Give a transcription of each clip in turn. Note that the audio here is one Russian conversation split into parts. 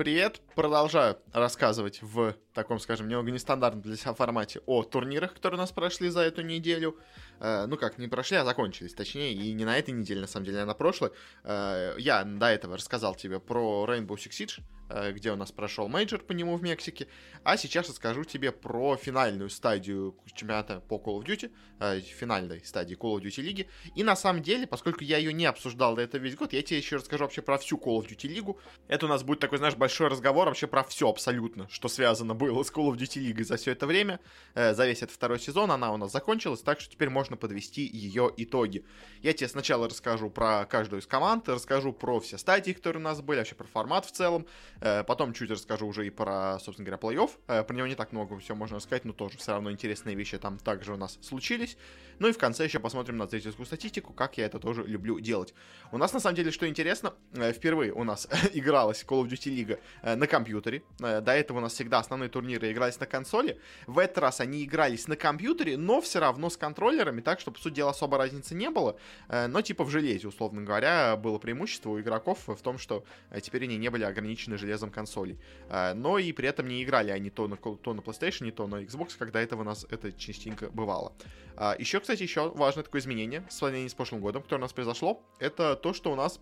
привет! Продолжаю рассказывать в таком, скажем, немного нестандартном для себя формате о турнирах, которые у нас прошли за эту неделю. Э, ну как, не прошли, а закончились, точнее, и не на этой неделе, на самом деле, а на прошлой. Э, я до этого рассказал тебе про Rainbow Six Siege, Э, где у нас прошел мейджор по нему в Мексике. А сейчас расскажу тебе про финальную стадию чемпионата по Call of Duty, э, финальной стадии Call of Duty лиги. И на самом деле, поскольку я ее не обсуждал до этого весь год, я тебе еще расскажу вообще про всю Call of Duty лигу. Это у нас будет такой, знаешь, большой разговор вообще про все абсолютно, что связано было с Call of Duty лигой за все это время. Э, за весь этот второй сезон она у нас закончилась, так что теперь можно подвести ее итоги. Я тебе сначала расскажу про каждую из команд, расскажу про все стадии, которые у нас были, вообще про формат в целом, Э, потом чуть расскажу уже и про, собственно говоря, плей-офф. Э, про него не так много всего можно рассказать, но тоже все равно интересные вещи там также у нас случились. Ну и в конце еще посмотрим на зрительскую статистику, как я это тоже люблю делать. У нас, на самом деле, что интересно, впервые у нас игралась Call of Duty League на компьютере. До этого у нас всегда основные турниры игрались на консоли. В этот раз они игрались на компьютере, но все равно с контроллерами, так что, по сути дела, особо разницы не было. Но типа в железе, условно говоря, было преимущество у игроков в том, что теперь они не были ограничены железом консолей. А, но и при этом не играли они то на, то на PlayStation, то на Xbox, когда это у нас это частенько бывало. Еще, кстати, еще важное такое изменение в сравнении с прошлым годом, которое у нас произошло, это то, что у нас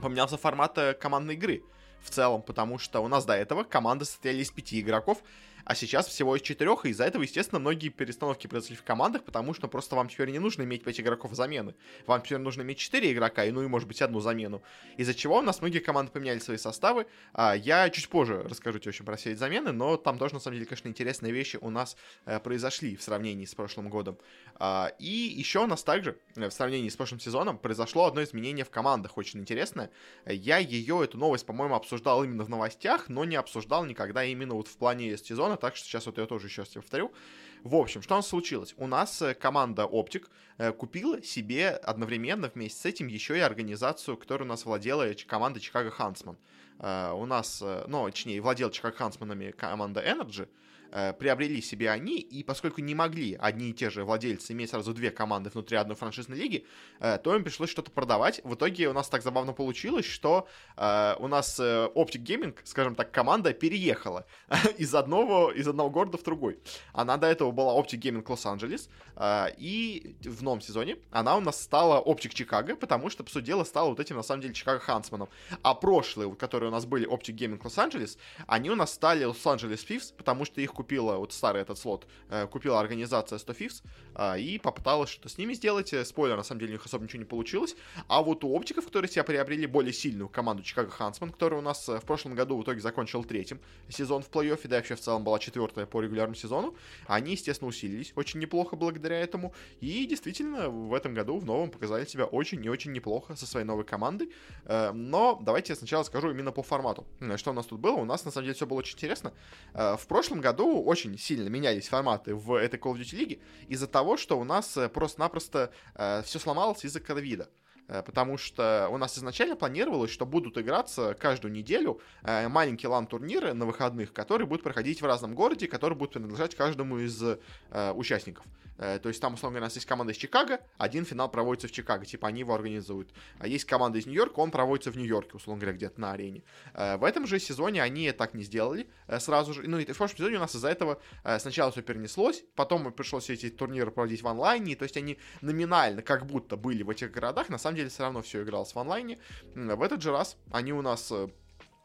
поменялся формат э, командной игры в целом, потому что у нас до этого команды состояли из пяти игроков, а сейчас всего из четырех, и из-за этого, естественно, многие перестановки произошли в командах, потому что просто вам теперь не нужно иметь 5 игроков замены. Вам теперь нужно иметь 4 игрока, и ну и, может быть, одну замену. Из-за чего у нас многие команды поменяли свои составы. А, я чуть позже расскажу тебе очень про все эти замены, но там тоже, на самом деле, конечно, интересные вещи у нас э, произошли в сравнении с прошлым годом. А, и еще у нас также, э, в сравнении с прошлым сезоном, произошло одно изменение в командах, очень интересное. Я ее, эту новость, по-моему, обсуждал именно в новостях, но не обсуждал никогда именно вот в плане сезона, сезона, так что сейчас вот я тоже еще раз тебе повторю. В общем, что у нас случилось? У нас э, команда Optic э, купила себе одновременно вместе с этим еще и организацию, которая у нас владела команда Chicago Huntsman. Э, у нас, ну, точнее, владел Chicago Huntsmanами команда Energy, э, приобрели себе они, и поскольку не могли одни и те же владельцы иметь сразу две команды внутри одной франшизной лиги, э, то им пришлось что-то продавать. В итоге у нас так забавно получилось, что э, у нас э, Optic Gaming, скажем так, команда переехала из одного, из одного города в другой. Она до этого была Optic Gaming Лос-Анджелес, э, и в новом сезоне она у нас стала Optic Чикаго, потому что, по сути дела, стала вот этим, на самом деле, Чикаго Хансманом. А прошлые, которые у нас были Optic Gaming Лос-Анджелес, они у нас стали Лос-Анджелес Фифс, потому что их купила, вот старый этот слот, э, купила организация 100 Fifths э, и попыталась что-то с ними сделать. Э, спойлер, на самом деле, у них особо ничего не получилось. А вот у оптиков, которые себя приобрели более сильную команду Чикаго Хансман, которая у нас в прошлом году в итоге закончил третьим сезон в плей-оффе, да, вообще в целом была четвертая по регулярному сезону, они, естественно, усилились очень неплохо благодаря этому. И действительно, в этом году, в новом, показали себя очень и очень неплохо со своей новой командой. Но давайте я сначала скажу именно по формату. Что у нас тут было? У нас, на самом деле, все было очень интересно. В прошлом году очень сильно менялись форматы в этой Call of Duty лиге из-за того, что у нас э, просто-напросто э, все сломалось из-за ковида потому что у нас изначально планировалось, что будут играться каждую неделю э, маленькие лан-турниры на выходных, которые будут проходить в разном городе, которые будут принадлежать каждому из э, участников. Э, то есть там, условно говоря, у нас есть команда из Чикаго, один финал проводится в Чикаго, типа они его организуют. А есть команда из Нью-Йорка, он проводится в Нью-Йорке, условно говоря, где-то на арене. Э, в этом же сезоне они так не сделали э, сразу же. Ну и в прошлом сезоне у нас из-за этого сначала все перенеслось, потом пришлось эти турниры проводить в онлайне, то есть они номинально как будто были в этих городах, на самом деле все равно все игралось в онлайне. В этот же раз они у нас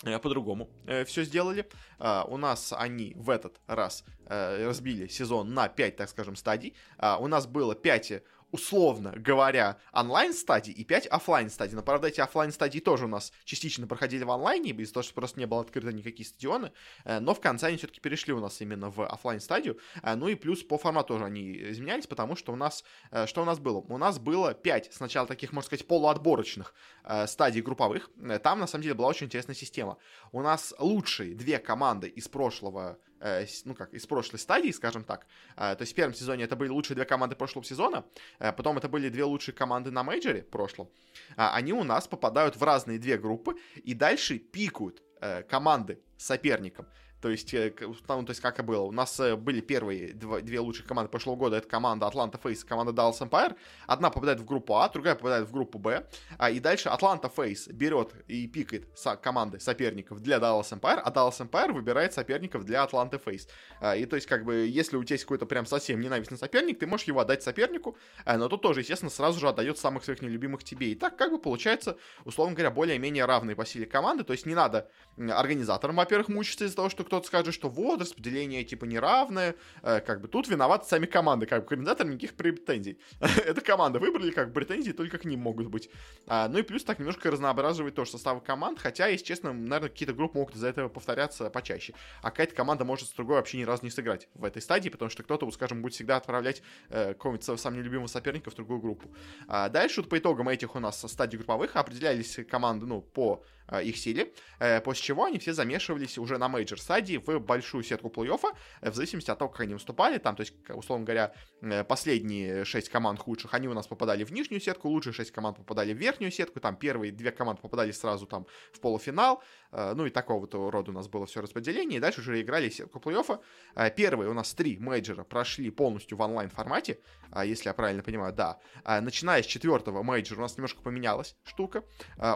Э, по-другому э, все сделали. Э, у нас они в этот раз э, разбили сезон на 5, так скажем, стадий. Э, у нас было 5 условно говоря, онлайн-стадий и 5 офлайн стадий. Но, правда, эти офлайн стадии тоже у нас частично проходили в онлайне, из-за того, что просто не было открыто никакие стадионы. Э, но в конце они все-таки перешли у нас именно в офлайн стадию. Э, ну и плюс по формату тоже они изменялись, потому что у нас... Э, что у нас было? У нас было 5 сначала таких, можно сказать, полуотборочных стадий групповых. Там, на самом деле, была очень интересная система. У нас лучшие две команды из прошлого ну как, из прошлой стадии, скажем так. Э, то есть в первом сезоне это были лучшие две команды прошлого сезона, э, потом это были две лучшие команды на мейджоре прошлом. Они у нас попадают в разные две группы и дальше пикают команды соперником. То есть, э, там, то есть, как и было. У нас э, были первые два, две лучшие команды прошлого года. Это команда Atlanta Face и команда Dallas Empire. Одна попадает в группу А, другая попадает в группу Б. А, и дальше Atlanta Face берет и пикает со команды соперников для Dallas Empire, а Dallas Empire выбирает соперников для Atlanta Face. А, и то есть, как бы, если у тебя есть какой-то прям совсем ненавистный соперник, ты можешь его отдать сопернику, а, но тут тоже, естественно, сразу же отдает самых своих нелюбимых тебе. И так, как бы, получается, условно говоря, более-менее равные по силе команды. То есть, не надо организаторам, во-первых, мучиться из-за того, что кто-то скажет, что вот, распределение типа неравное, э, как бы тут виноваты сами команды, как бы к никаких претензий. Это команда выбрали, как бы претензии только к ним могут быть. А, ну и плюс так немножко разнообразивает тоже составы команд, хотя, если честно, наверное, какие-то группы могут из-за этого повторяться почаще. А какая-то команда может с другой вообще ни разу не сыграть в этой стадии, потому что кто-то, скажем, будет всегда отправлять э, какого-нибудь своего самого нелюбимого соперника в другую группу. А дальше вот по итогам этих у нас стадий групповых определялись команды, ну, по их силе, э, после чего они все замешивались уже на мейджор стадии в большую сетку плей-оффа, э, в зависимости от того, как они выступали, там, то есть, условно говоря, последние шесть команд худших, они у нас попадали в нижнюю сетку, лучшие шесть команд попадали в верхнюю сетку, там первые две команды попадали сразу там в полуфинал, ну и такого-то рода у нас было все распределение, и дальше уже играли сетку плей-оффа. Первые у нас три мейджора прошли полностью в онлайн формате, если я правильно понимаю, да. Начиная с четвертого мейджора у нас немножко поменялась штука.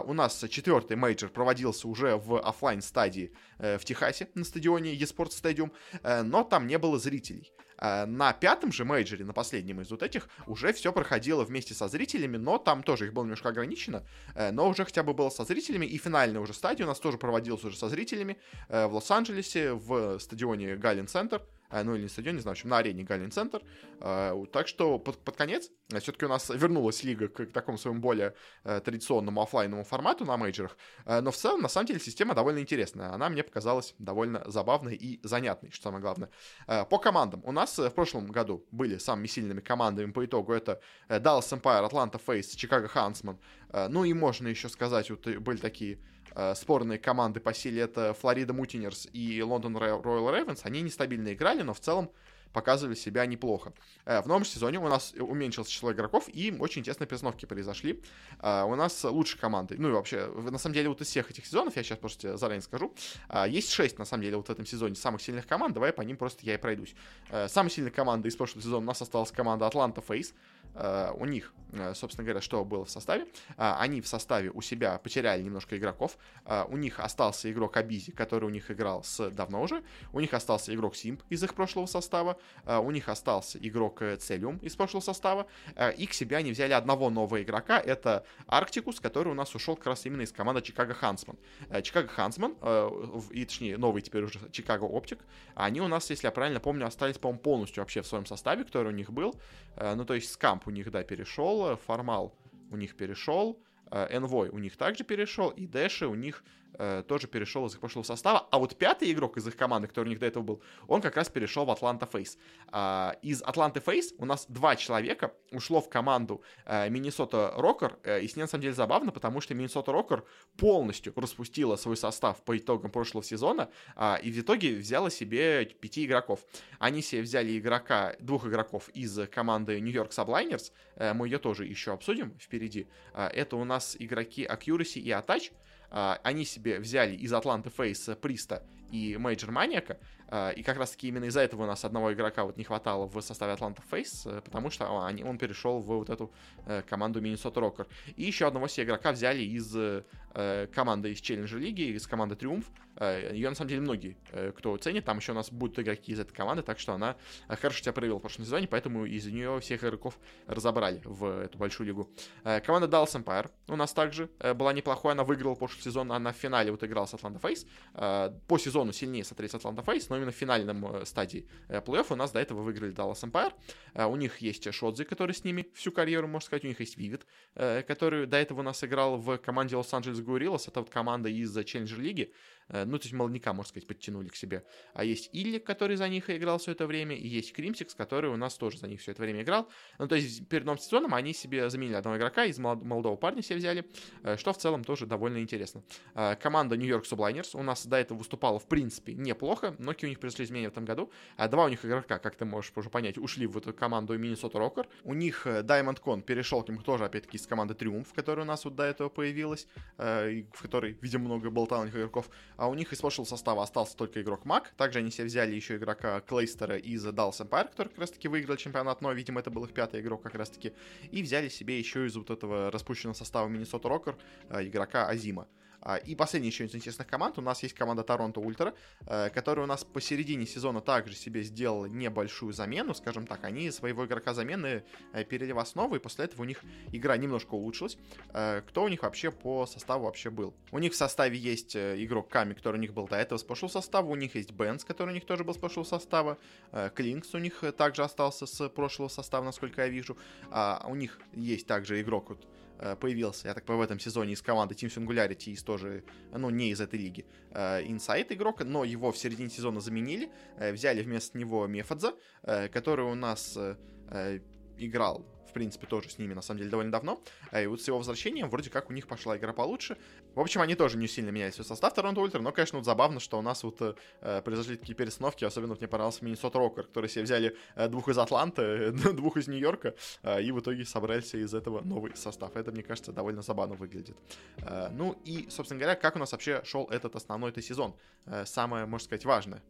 У нас четвертый мейджор проводился уже в офлайн стадии э, в Техасе на стадионе eSports Stadium, э, но там не было зрителей. Э, на пятом же мейджоре, на последнем из вот этих, уже все проходило вместе со зрителями, но там тоже их было немножко ограничено, э, но уже хотя бы было со зрителями, и финальная уже стадия у нас тоже проводилась уже со зрителями э, в Лос-Анджелесе, в стадионе Галлен Центр, ну или не стадион, не знаю, в общем, на арене Галлин Центр. Э, так что под, под конец э, все-таки у нас вернулась лига к, к такому своему более традиционному офлайновому формату на мейджорах. Но в целом, на самом деле, система довольно интересная. Она мне показалась довольно забавной и занятной, что самое главное. По командам. У нас в прошлом году были самыми сильными командами по итогу. Это Dallas Empire, Atlanta Face, Chicago Huntsman. Ну и можно еще сказать, вот были такие э, спорные команды по силе, это Флорида Мутинерс и Лондон Роyal Рейвенс, они нестабильно играли, но в целом показывали себя неплохо. Э, в новом сезоне у нас уменьшилось число игроков, и очень интересные перестановки произошли. Э, у нас лучшие команды. Ну и вообще, на самом деле, вот из всех этих сезонов, я сейчас просто заранее скажу, э, есть шесть, на самом деле, вот в этом сезоне самых сильных команд. Давай по ним просто я и пройдусь. Самая сильная команда из прошлого сезона у нас осталась команда Atlanta Face. Uh, у них, uh, собственно говоря, что было в составе. Uh, они в составе у себя потеряли немножко игроков. У них остался игрок Абизи, который у них играл с давно уже. У них остался игрок Симп из их прошлого состава. У них остался игрок Целиум из прошлого состава. И к себе они взяли одного нового игрока. Это Арктикус, который у нас ушел как раз именно из команды Чикаго Хансман. Чикаго Хансман, и точнее новый теперь уже Чикаго Оптик, они у нас, если я правильно помню, остались, по-моему, полностью вообще в своем составе, который у них был. Ну, то есть Скамп у них, да, перешел, Формал у них перешел, Envoy у них также перешел, и Дэши у них э, тоже перешел из их прошлого состава. А вот пятый игрок из их команды, который у них до этого был, он как раз перешел в Атланта Фейс. Э, из Атланты Фейс у нас два человека ушло в команду Миннесота Рокер. И с ней на самом деле забавно, потому что Миннесота Рокер полностью распустила свой состав по итогам прошлого сезона э, и в итоге взяла себе пяти игроков. Они себе взяли игрока, двух игроков из команды Subliners. Э, мы ее тоже еще обсудим впереди. Э, это у нас игроки Accuracy и Attach. А, они себе взяли из Атланты FaZe Priestahh и MajorManiak а, а, и как раз-таки именно из-за этого у нас одного игрока вот не хватало в составе Атланта FaZe, э, потому что он перешел в вот эту э, команду Миннесота Рокер. И еще одного себе игрока взяли из э, команды из Челленджер Лиги, из команды Триумф. Ее на самом деле многие кто ценит. Там еще у нас будут игроки из этой команды, так что она хорошо себя проявила в прошлом сезоне, поэтому из нее всех игроков разобрали в эту большую лигу. Команда Dallas Empire у нас также была неплохой, она выиграла прошлый сезон, она в финале вот играла с Атланта Фейс. По сезону сильнее смотреть Атланта Фейс, но именно в финальном э, стадии э, плей-офф у нас до этого выиграли Dallas Empire. Э, у них есть Шодзи, который с ними всю карьеру, можно сказать. У них есть Вивид, который до этого у нас играл в команде Лос-Анджелес Гурилос. Это вот команда из Challenger лиги. Э, ну, то есть молодняка, можно сказать, подтянули к себе. А есть Иллик, который за них играл все это время, и есть Кримсикс, который у нас тоже за них все это время играл. Ну, то есть перед новым сезоном они себе заменили одного игрока, из молодого парня себе взяли, э, что в целом тоже довольно интересно. Э, команда York Subliners у нас до этого выступала, в принципе, неплохо, но у них произошли изменения в этом году. Два у них игрока, как ты можешь уже понять, ушли в эту команду Minnesota Rocker. У них Diamond Con перешел к ним тоже, опять-таки, из команды Триумф, которая у нас вот до этого появилась, в которой, видимо, много болтал игроков. а у них из прошлого состава остался только игрок Мак. Также они себе взяли еще игрока Клейстера из Dallas Empire, который как раз-таки выиграл чемпионат, но, видимо, это был их пятый игрок как раз-таки. И взяли себе еще из вот этого распущенного состава Миннесота Рокер игрока Азима. А, и последняя еще из интересных команд. У нас есть команда Торонто Ультра, э, которая у нас посередине сезона также себе сделала небольшую замену, скажем так. Они своего игрока замены э, перевели в основу, и после этого у них игра немножко улучшилась. Э, кто у них вообще по составу вообще был? У них в составе есть игрок Ками, который у них был до этого с прошлого состава. У них есть Бенс, который у них тоже был с прошлого состава. Клинкс у них также остался с прошлого состава, насколько я вижу. А у них есть также игрок вот появился, я так понимаю, в этом сезоне из команды Team Singularity, из тоже, ну, не из этой лиги, инсайт э, игрок, но его в середине сезона заменили, э, взяли вместо него Мефадза, который у нас играл в принципе, тоже с ними, на самом деле, довольно давно. И вот с его возвращением вроде как у них пошла игра получше. В общем, они тоже не сильно меняли свой состав Торонто Ультра, но, конечно, вот забавно, что у нас вот э, произошли такие перестановки, особенно вот мне понравился Миннесота Рокер, которые себе взяли э, двух из Атланты, двух из Нью-Йорка, э, и в итоге собрали себе из этого новый состав. Это, мне кажется, довольно забавно выглядит. Э, ну и, собственно говоря, как у нас вообще шел этот основной этот сезон? Э, самое, можно сказать, важное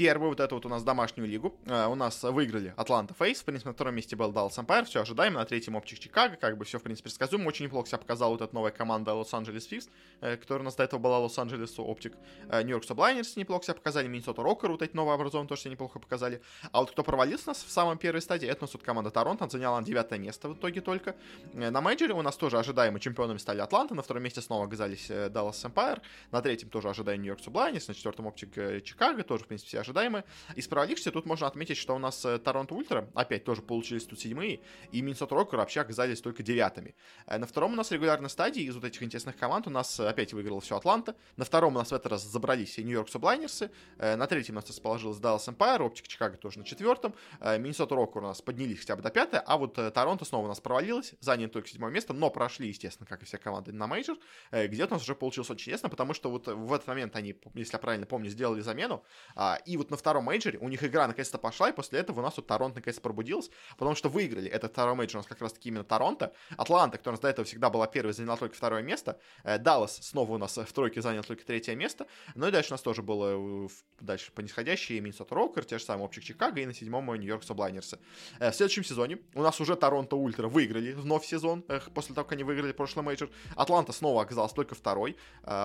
первую вот эту вот у нас домашнюю лигу. Э, у нас выиграли Атланта FaZe, в принципе, на втором месте был Dallas Empire, все ожидаемо, на третьем OpTic Чикаго, как бы все, в принципе, предсказуемо. Очень неплохо себя показала вот эта новая команда Лос-Анджелес Фикс, э, которая у нас до этого была Лос-Анджелес OpTic. Нью-Йорк Subliners неплохо себя показали, Миннесота Rokkr, вот эти новообразованные тоже себя неплохо показали. А вот кто провалился у нас в самом первой стадии, это у нас вот команда Торонто, заняла девятое место в итоге только. Э, на мейджоре у нас тоже ожидаемо чемпионами стали Атланта, на втором месте снова оказались Dallas Empire, на третьем тоже ожидаем Нью-Йорк Subliners, на четвертом OpTic Чикаго, тоже, в принципе, все ожидаемые. Из провалившихся тут можно отметить, что у нас э, Торонто Ультра опять тоже получились тут седьмые, и Миннесота Rokkr вообще оказались только девятыми. Э, на втором у нас регулярной стадии из вот этих интересных команд у нас опять выиграла все Атланта. На втором у нас в этот раз забрались Нью-Йорк Subliners ы. Э, на третьем у нас расположилась Dallas Empire, OpTic Чикаго тоже на четвертом. Миннесота Rokkr у нас поднялись хотя бы до пятого, а вот Торонто снова у нас провалилась, заняли только седьмое место, но прошли, естественно, как и все команды на мейджор, где у нас уже получилось очень интересно, потому что вот в этот момент они, если я правильно помню, сделали замену, а, и вот на втором мейджоре у них игра наконец-то пошла, и после этого у нас вот Торонто наконец пробудилась, потому что выиграли этот второй мейджор у нас как раз-таки именно Торонто. Атланта, которая у нас до этого всегда была первой, заняла только второе место. Э, Даллас снова у нас в тройке занял только третье место. Ну и дальше у нас тоже было э, дальше по нисходящей Миннесота Rokkr, те же самые OpTic Чикаго и на седьмом Нью-Йорк Subliners ы. Э, в следующем сезоне у нас уже Торонто Ультра выиграли вновь сезон, после того, как они выиграли прошлый мейджор. Атланта снова оказалась только второй.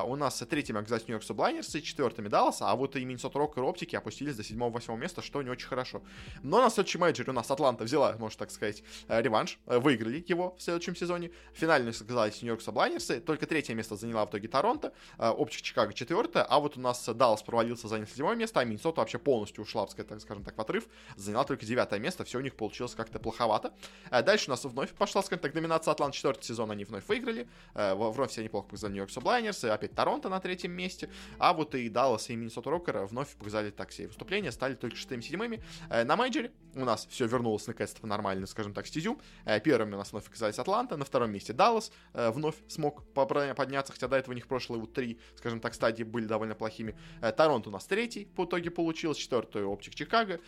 У нас третьими оказались Нью-Йорк Subliners ы, четвертыми Даллас, а вот и Миннесота Rokkr и OpTic и опустились до седьмого-восьмого места, что не очень хорошо. Но на следующем мейджоре у нас Атланта взяла, можно так сказать, э, реванш, э, выиграли его в следующем сезоне. Финально оказались Нью-Йорк Subliners ы, только третье место заняла в итоге Торонто, э, OpTic Чикаго четвертое, а вот у нас Даллас провалился, занял седьмое место, а Миннесота вообще полностью ушла, так скажем так, в отрыв, заняла только девятое место, все у них получилось как-то плоховато. Дальше у нас вновь пошла, скажем так, доминация Атланта, четвертый сезон они вновь выиграли, вновь все неплохо показали Нью-Йорк Сублайнерсы, опять Торонто на третьем месте, а вот и Даллас и Миннесота Рокера вновь показали так себе выступления, стали только шестыми, седьмыми. На мейджоре у нас все вернулось наконец-то в нормальную, скажем так, стезю. Э, первыми у нас вновь оказались Атланта, на втором месте Даллас э, вновь смог подняться, хотя до этого у них прошлые вот три, скажем так, стадии были довольно плохими. Э, Торонто у нас третий по итоге получилось, четвертый Оптик Чикаго,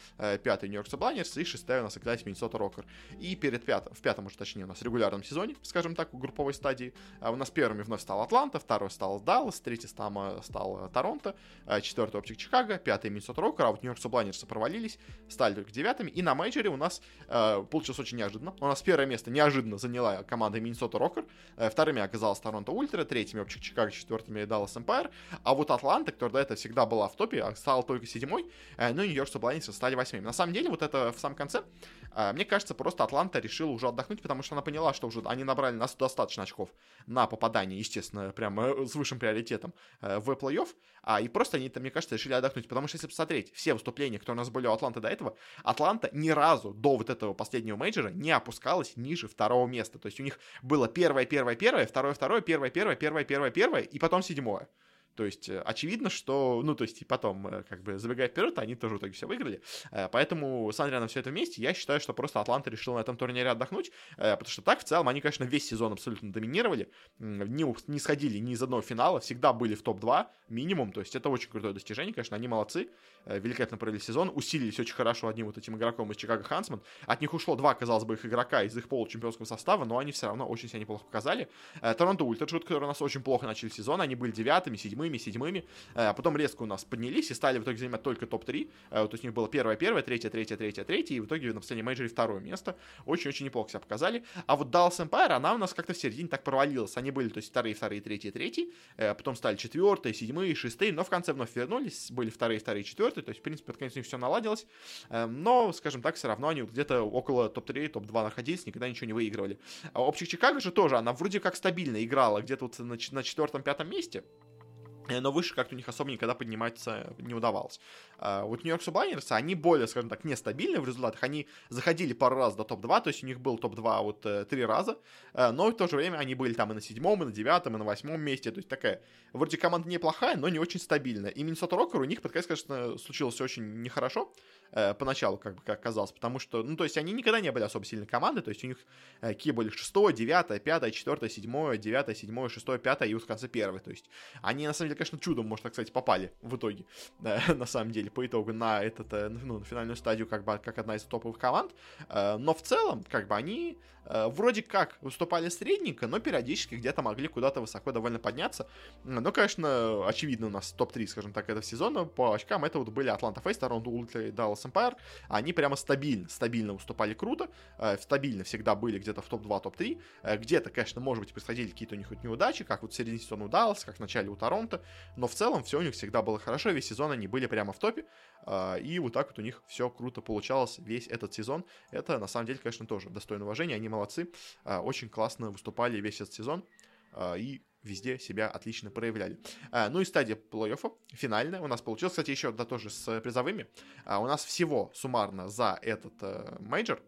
пятый Нью-Йорк Subliners и шестая у нас оказались Миннесота Rokkr. И перед пятым, в пятом уже точнее у нас регулярном сезоне, скажем так, у групповой стадии, у нас первыми вновь стал Атланта, второй стал Даллас, третий стал, стал Торонто, четвертый OpTic Чикаго, пятый Миннесота Rokkr, а вот Нью-Йорк Subliners ы провалились, стали только девятыми, и на мейджоре у нас э, получилось очень неожиданно. У нас первое место неожиданно заняла команда Миннесота Rokkr, э, вторыми оказалась Торонто Ультра, третьими OpTic Чикаго, четвертыми Даллас Empire, а вот Атланта, которая до этого всегда была в топе, а стала только седьмой, э, ну и Нью-Йорк Subliners ы стали восьмыми. На самом деле, вот это в самом конце, э, мне кажется, просто Атланта решила уже отдохнуть, потому что она поняла, что уже они набрали нас достаточно очков на попадание, естественно, прямо э, с высшим приоритетом э, в плей-офф, а, и просто они, мне кажется, решили отдохнуть, потому что если посмотреть все выступления, которые у нас были у Атланты до этого, Атланта ни разу до вот этого последнего мейджора не опускалась ниже второго места. То есть у них было первое, первое, первое, второе, второе, первое, первое, первое, первое, первое, и потом седьмое. То есть э, очевидно, что, ну, то есть и потом, э, как бы, забегая вперед, они тоже в итоге все выиграли. Э, поэтому, смотря на все это вместе, я считаю, что просто Атланта решил на этом турнире отдохнуть, потому что так, в целом, они, конечно, весь сезон абсолютно доминировали, не, не сходили ни из одного финала, всегда были в топ-2 минимум, то есть это очень крутое достижение, конечно, они молодцы, великолепно провели сезон, усилились очень хорошо одним вот этим игроком из Чикаго Хансман, от них ушло два, казалось бы, их игрока из их получемпионского состава, но они все равно очень себя неплохо показали. Toronto Ultra, да, тут, которые у нас очень плохо начали сезон, они были девятыми, седьмыми, восьмыми, седьмыми, а потом резко у нас поднялись и стали в итоге занимать только топ-3, то есть у них было первое, первое, третье, третье, третье, третье, и в итоге на последнем мейджоре второе место. Очень-очень неплохо себя показали. А вот Dallas Empire, она у нас как-то в середине так провалилась. Они были, то есть вторые, вторые, третьи, третьи, потом стали четвертые, седьмые, шестые, но в конце вновь вернулись, были вторые, вторые, четвертые, то есть, в принципе, под конец у них все наладилось. Но, скажем так, все равно они где-то около топ-3, топ-2 находились, никогда ничего не выигрывали. А общих Чикаго же тоже, она вроде как стабильно играла, где-то вот на, четвертом-пятом месте, Э, но выше как-то у них особо никогда подниматься не удавалось. А вот Нью-Йорк Сублайнерсы, они более, скажем так, нестабильны в результатах. Они заходили пару раз до топ-2, то есть у них был топ-2 вот э, три раза, э, но в то же время они были там и на седьмом, и на девятом, и на восьмом месте. То есть такая, вроде команда неплохая, но не очень стабильная. И Миннесота Рокер у них под конец, конечно, случилось очень нехорошо. Поначалу, как бы, как казалось, потому что, ну, то есть они никогда не были особо сильной командой, то есть у них какие были шестое, девятое, пятое, четвертое, седьмое, девятое, седьмое, шестое, пятое и вот в конце первое. То есть они, на самом деле, конечно, чудом, можно так сказать, попали в итоге, на самом деле, по итогу на этот, э, ну, на финальную стадию, как бы, как одна из топовых команд, э, но в целом, как бы, они э, вроде как выступали средненько, но периодически где-то могли куда-то высоко довольно подняться, но, конечно, очевидно, у нас топ-3, скажем так, этого сезона. По очкам, это вот были Атланта Фейс, Торонто Ультра и Даллас Эмпайр, они прямо стабильно, стабильно выступали круто, стабильно всегда были где-то в топ-2, топ-3, где-то, конечно, может быть, происходили какие-то у них вот неудачи, как вот в середине сезона у Даллас, как в начале у Торонто, но в целом все у них всегда было хорошо, весь сезон они были прямо в топе, а, и вот так вот у них все круто получалось весь этот сезон. Это на самом деле, конечно, тоже достойно уважения, они молодцы, а, очень классно выступали весь этот сезон, а, и везде себя отлично проявляли. Ну и стадия плей-оффа, финальная, у нас получилась, кстати, еще да, тоже с призовыми. У нас всего суммарно за этот э, мейджор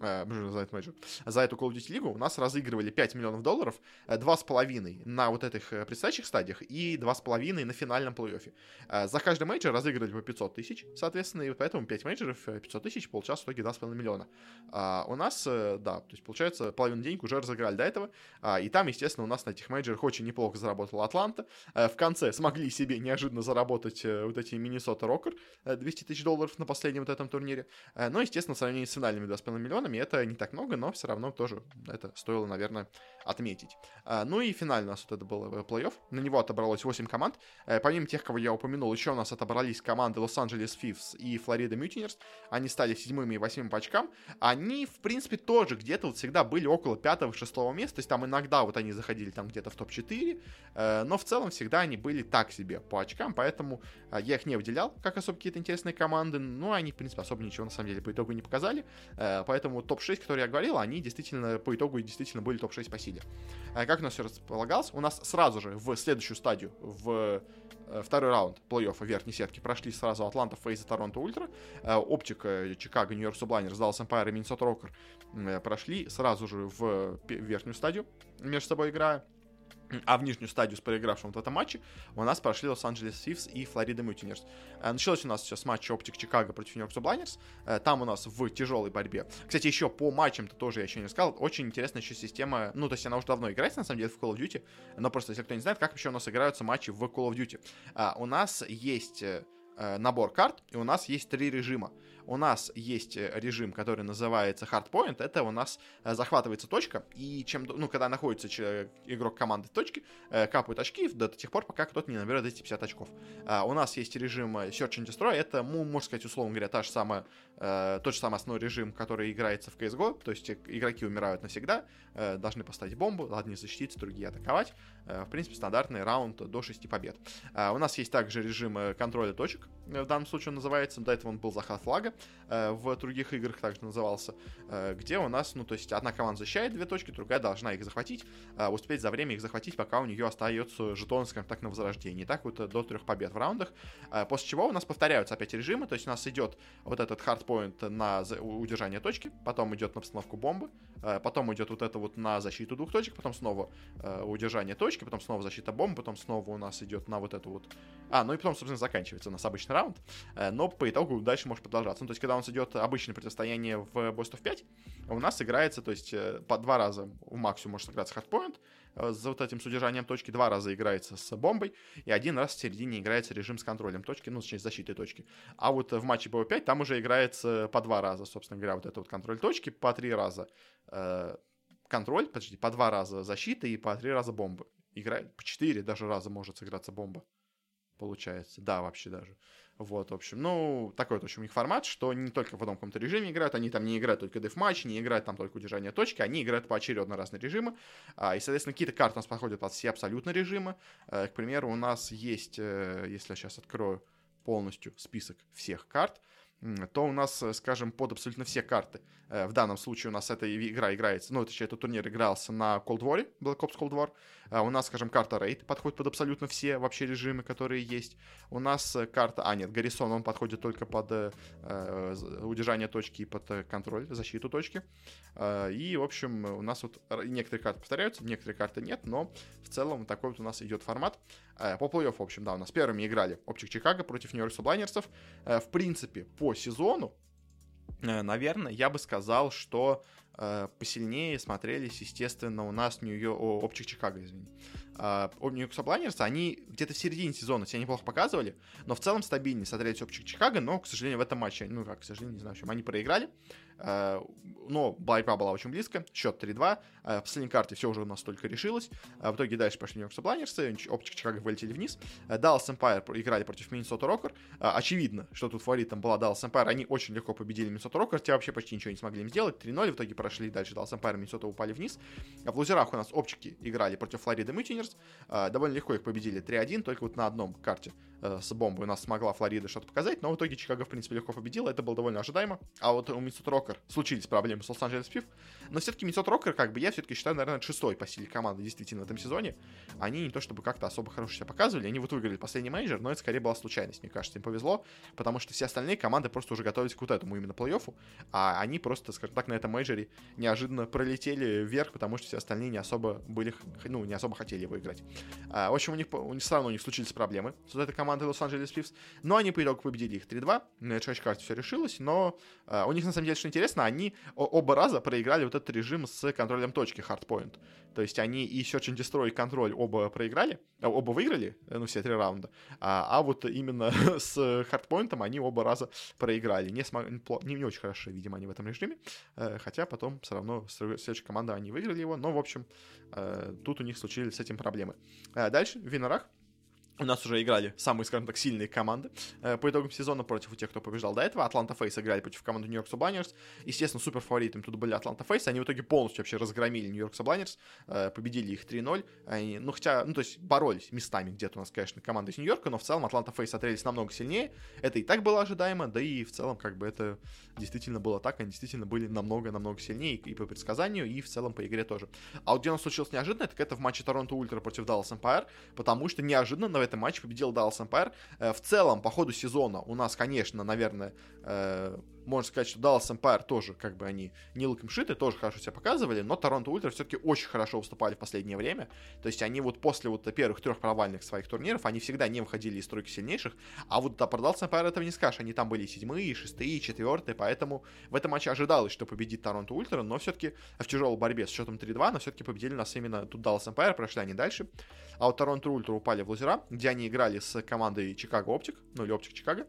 за, этот менеджер, за эту Call of Duty лигу у нас разыгрывали 5 миллионов долларов, э, 2,5 на вот этих э, предстоящих стадиях и 2,5 на финальном плей-оффе. Э, за каждый мейджор разыгрывали по 500 тысяч, соответственно, и поэтому 5 мейджоров 500 тысяч получалось в итоге 2,5 миллиона. А у нас, да, то есть получается половину денег уже разыграли до этого, а, и там, естественно, у нас на этих мейджорах очень неплохо заработала Атланта. В конце смогли себе неожиданно заработать вот эти Миннесота Рокер 200 тысяч долларов на последнем вот этом турнире. Но, естественно, в сравнении с финальными 2,5 миллионами миллионами. Это не так много, но все равно тоже это стоило, наверное, отметить. А, ну и финально у нас вот это был э, плей-офф. На него отобралось 8 команд. Э, помимо тех, кого я упомянул, еще у нас отобрались команды Лос-Анджелес Фифс и Флорида Мютинерс. Они стали седьмыми и восьмыми по очкам. Они, в принципе, тоже где-то вот всегда были около пятого-шестого места. То есть там иногда вот они заходили там где-то в топ-4. Э, но в целом всегда они были так себе по очкам. Поэтому я их не выделял как особо какие-то интересные команды. Ну, они, в принципе, особо ничего на самом деле по итогу не показали. Поэтому топ-6, которые я говорил, они действительно по итогу действительно были топ-6 по силе. А как у нас все располагалось? У нас сразу же в следующую стадию, в э, второй раунд плей-оффа верхней сетки прошли сразу Atlanta FaZe и Toronto Ultra. Э, OpTic Chicago, New York Subliners, Dallas Empire и Minnesota Rokkr прошли сразу же в верхнюю стадию между собой играя. А в нижнюю стадию с проигравшим в этом матче у нас прошли Лос-Анджелес Сивс и Флорида Мютинерс. Э, началось у нас сейчас матч Оптик Чикаго против Нью-Йорк Сублайнерс. Э, там у нас в тяжелой борьбе. Кстати, еще по матчам-то тоже я еще не сказал. Очень интересная еще система. Ну, то есть она уже давно играется, на самом деле, в Call of Duty. Но просто, если кто не знает, как вообще у нас играются матчи в Call of Duty. Э, у нас есть набор карт, и у нас есть три режима у нас есть э, режим, который называется Hardpoint, это у нас э, захватывается точка, и чем, ну, когда находится игрок команды в точке, э, капают очки до тех пор, пока кто-то не наберет эти 50 очков. А, у нас есть режим Search and Destroy, это, можно сказать, условно говоря, та же самая, тот же самый основной режим, который играется в CSGO, то есть игроки умирают навсегда, должны поставить бомбу, одни защититься, другие атаковать. В принципе, стандартный раунд до 6 побед. А, у нас есть также режим контроля точек, в данном случае он называется, до этого он был захват флага, Э, в других играх также назывался, э, где у нас, ну, то есть одна команда защищает две точки, другая должна их захватить, э, успеть за время их захватить, пока у нее остается жетон, скажем так, на возрождение. Так вот до трех побед в раундах. После чего у нас повторяются опять режимы, то есть у нас идет вот этот хардпоинт на удержание точки, потом идет на постановку бомбы, потом идет вот это вот на защиту двух точек, потом снова удержание точки, потом снова защита бомбы, потом снова у нас идет на вот эту вот... А, ну и потом, собственно, заканчивается у нас обычный раунд, но по итогу дальше может продолжаться. Ну, то есть, когда у нас идет обычное противостояние в Best of 5, у нас играется, то есть, э, по два раза в максимум может сыграться хардпоинт, э, за вот этим с удержанием точки, два раза играется с бомбой, и один раз в середине играется режим с контролем точки, ну, точнее, с защитой точки. А вот в матче BO5 там уже играется по два раза, собственно говоря, вот это вот контроль точки, по три раза э, контроль, подожди, по два раза защита и по три раза бомбы. Играет по четыре даже раза может сыграться бомба. Получается. Да, вообще даже. Вот, в общем, ну, такой вот, в общем, у них формат, что не только в одном каком-то режиме играют, они там не играют только деф-матч, не играют там только удержание точки, они играют поочередно разные режимы, а, и, соответственно, какие-то карты у нас подходят под все абсолютно режимы. А, к примеру, у нас есть, э, если я сейчас открою полностью список всех карт, то у нас, э, скажем, под абсолютно все карты. Э, в данном случае у нас эта игра играется, ну, точнее, этот турнир игрался на Cold War, Black Ops Cold War. А у нас, скажем, карта Raid подходит под абсолютно все вообще режимы, которые есть. У нас э, карта... А, нет, Гаррисон, он подходит только под удержание точки и под контроль, защиту точки. Э, и, в общем, у нас вот некоторые карты повторяются, некоторые карты нет, но в целом такой вот у нас идет формат. Э, по плей-оффу, в общем, да, у нас первыми играли Оптик Чикаго против Нью-Йорк Сублайнерсов. Э, в принципе, по сезону, э, наверное, я бы сказал, что посильнее смотрелись, естественно, у нас Нью-Йорк... Оптик Чикаго, извини. Нью-Йорк Сублайнерс, они где-то в середине сезона себя неплохо показывали, но в целом стабильнее смотрелись Оптик Чикаго, но, к сожалению, в этом матче, ну как, к сожалению, не знаю, в общем, они проиграли. Э, но борьба была очень близко, счет 3-2. Э, в последней карте все уже у нас только решилось. Э, в итоге дальше пошли Нью-Йорк Саблайнерсы, Оптик Чикаго вылетели вниз. Dallas Empire играли против Миннесота Рокер. Очевидно, что тут фаворитом была Dallas Empire. Они очень легко победили Миннесота Рокер, те вообще почти ничего не смогли им сделать. 3-0 в итоге прошли дальше Dallas Empire, Миннесота упали вниз. В лузерах у нас Опчики играли против Флориды Мютинерс. Довольно легко их победили 3-1, только вот на одном карте с бомбой у нас смогла Флорида что-то показать, но в итоге Чикаго, в принципе, легко победила, это было довольно ожидаемо. А вот у Миннесота Рокер случились проблемы с Лос-Анджелес Пив. Но все-таки Миннесота Рокер, как бы я все-таки считаю, наверное, шестой по силе команды действительно в этом сезоне. Они не то чтобы как-то особо хорошо себя показывали, они вот выиграли последний менеджер, но это скорее была случайность, мне кажется, им повезло, потому что все остальные команды просто уже готовились к вот этому именно плей-оффу, а они просто, скажем так, на этом мейджоре неожиданно пролетели вверх, потому что все остальные не особо были, ну, не особо хотели его играть. А, в общем, у них, у них все равно у них случились проблемы с вот этой командой Лос-Анджелес Пивс, но они по итогу победили их 3-2, на этой карте все решилось, но а, у них, на самом деле, что интересно, они оба раза проиграли вот этот режим с контролем точки Hardpoint. То есть они и Search and Destroy, и контроль оба проиграли, а, оба выиграли, э, ну, все три раунда, а, а вот именно с Hardpoint они оба раза проиграли. Не, смог, не, не очень хорошо, видимо, они в этом режиме, э, хотя потом все равно следующая команда они выиграли его, но, в общем, э, тут у них случились с этим проблемы. Дальше, в Винорах у нас уже играли самые, скажем так, сильные команды э, по итогам сезона против тех, кто побеждал до этого. Атланта Фейс играли против команды Нью-Йорк Сублайнерс. Естественно, супер фаворитами тут были Атланта Фейс. Они в итоге полностью вообще разгромили Нью-Йорк Сублайнерс, э, победили их 3-0. Они, ну, хотя, ну, то есть боролись местами где-то у нас, конечно, команда из Нью-Йорка, но в целом Атланта Фейс смотрелись намного сильнее. Это и так было ожидаемо, да и в целом, как бы, это действительно было так. Они действительно были намного-намного сильнее и по предсказанию, и в целом по игре тоже. А вот где у нас случилось неожиданно, так это в матче Toronto Ultra против Dallas Empire, потому что неожиданно этом матче победил Dallas Empire. Э, в целом, по ходу сезона у нас, конечно, наверное, э, можно сказать, что Dallas Empire тоже, как бы они не лыком шиты, тоже хорошо себя показывали, но Toronto Ultra все-таки очень хорошо выступали в последнее время. То есть они вот после вот первых трех провальных своих турниров, они всегда не выходили из тройки сильнейших, а вот да, про Dallas Empire этого не скажешь. Они там были седьмые, шестые, четвертые, поэтому в этом матче ожидалось, что победит Toronto Ultra, но все-таки в тяжелой борьбе с счетом 3-2, но все-таки победили у нас именно тут Dallas Empire, прошли они дальше. А вот Toronto Ultra упали в лузера, где они играли с командой Chicago OpTic, ну или OpTic Chicago,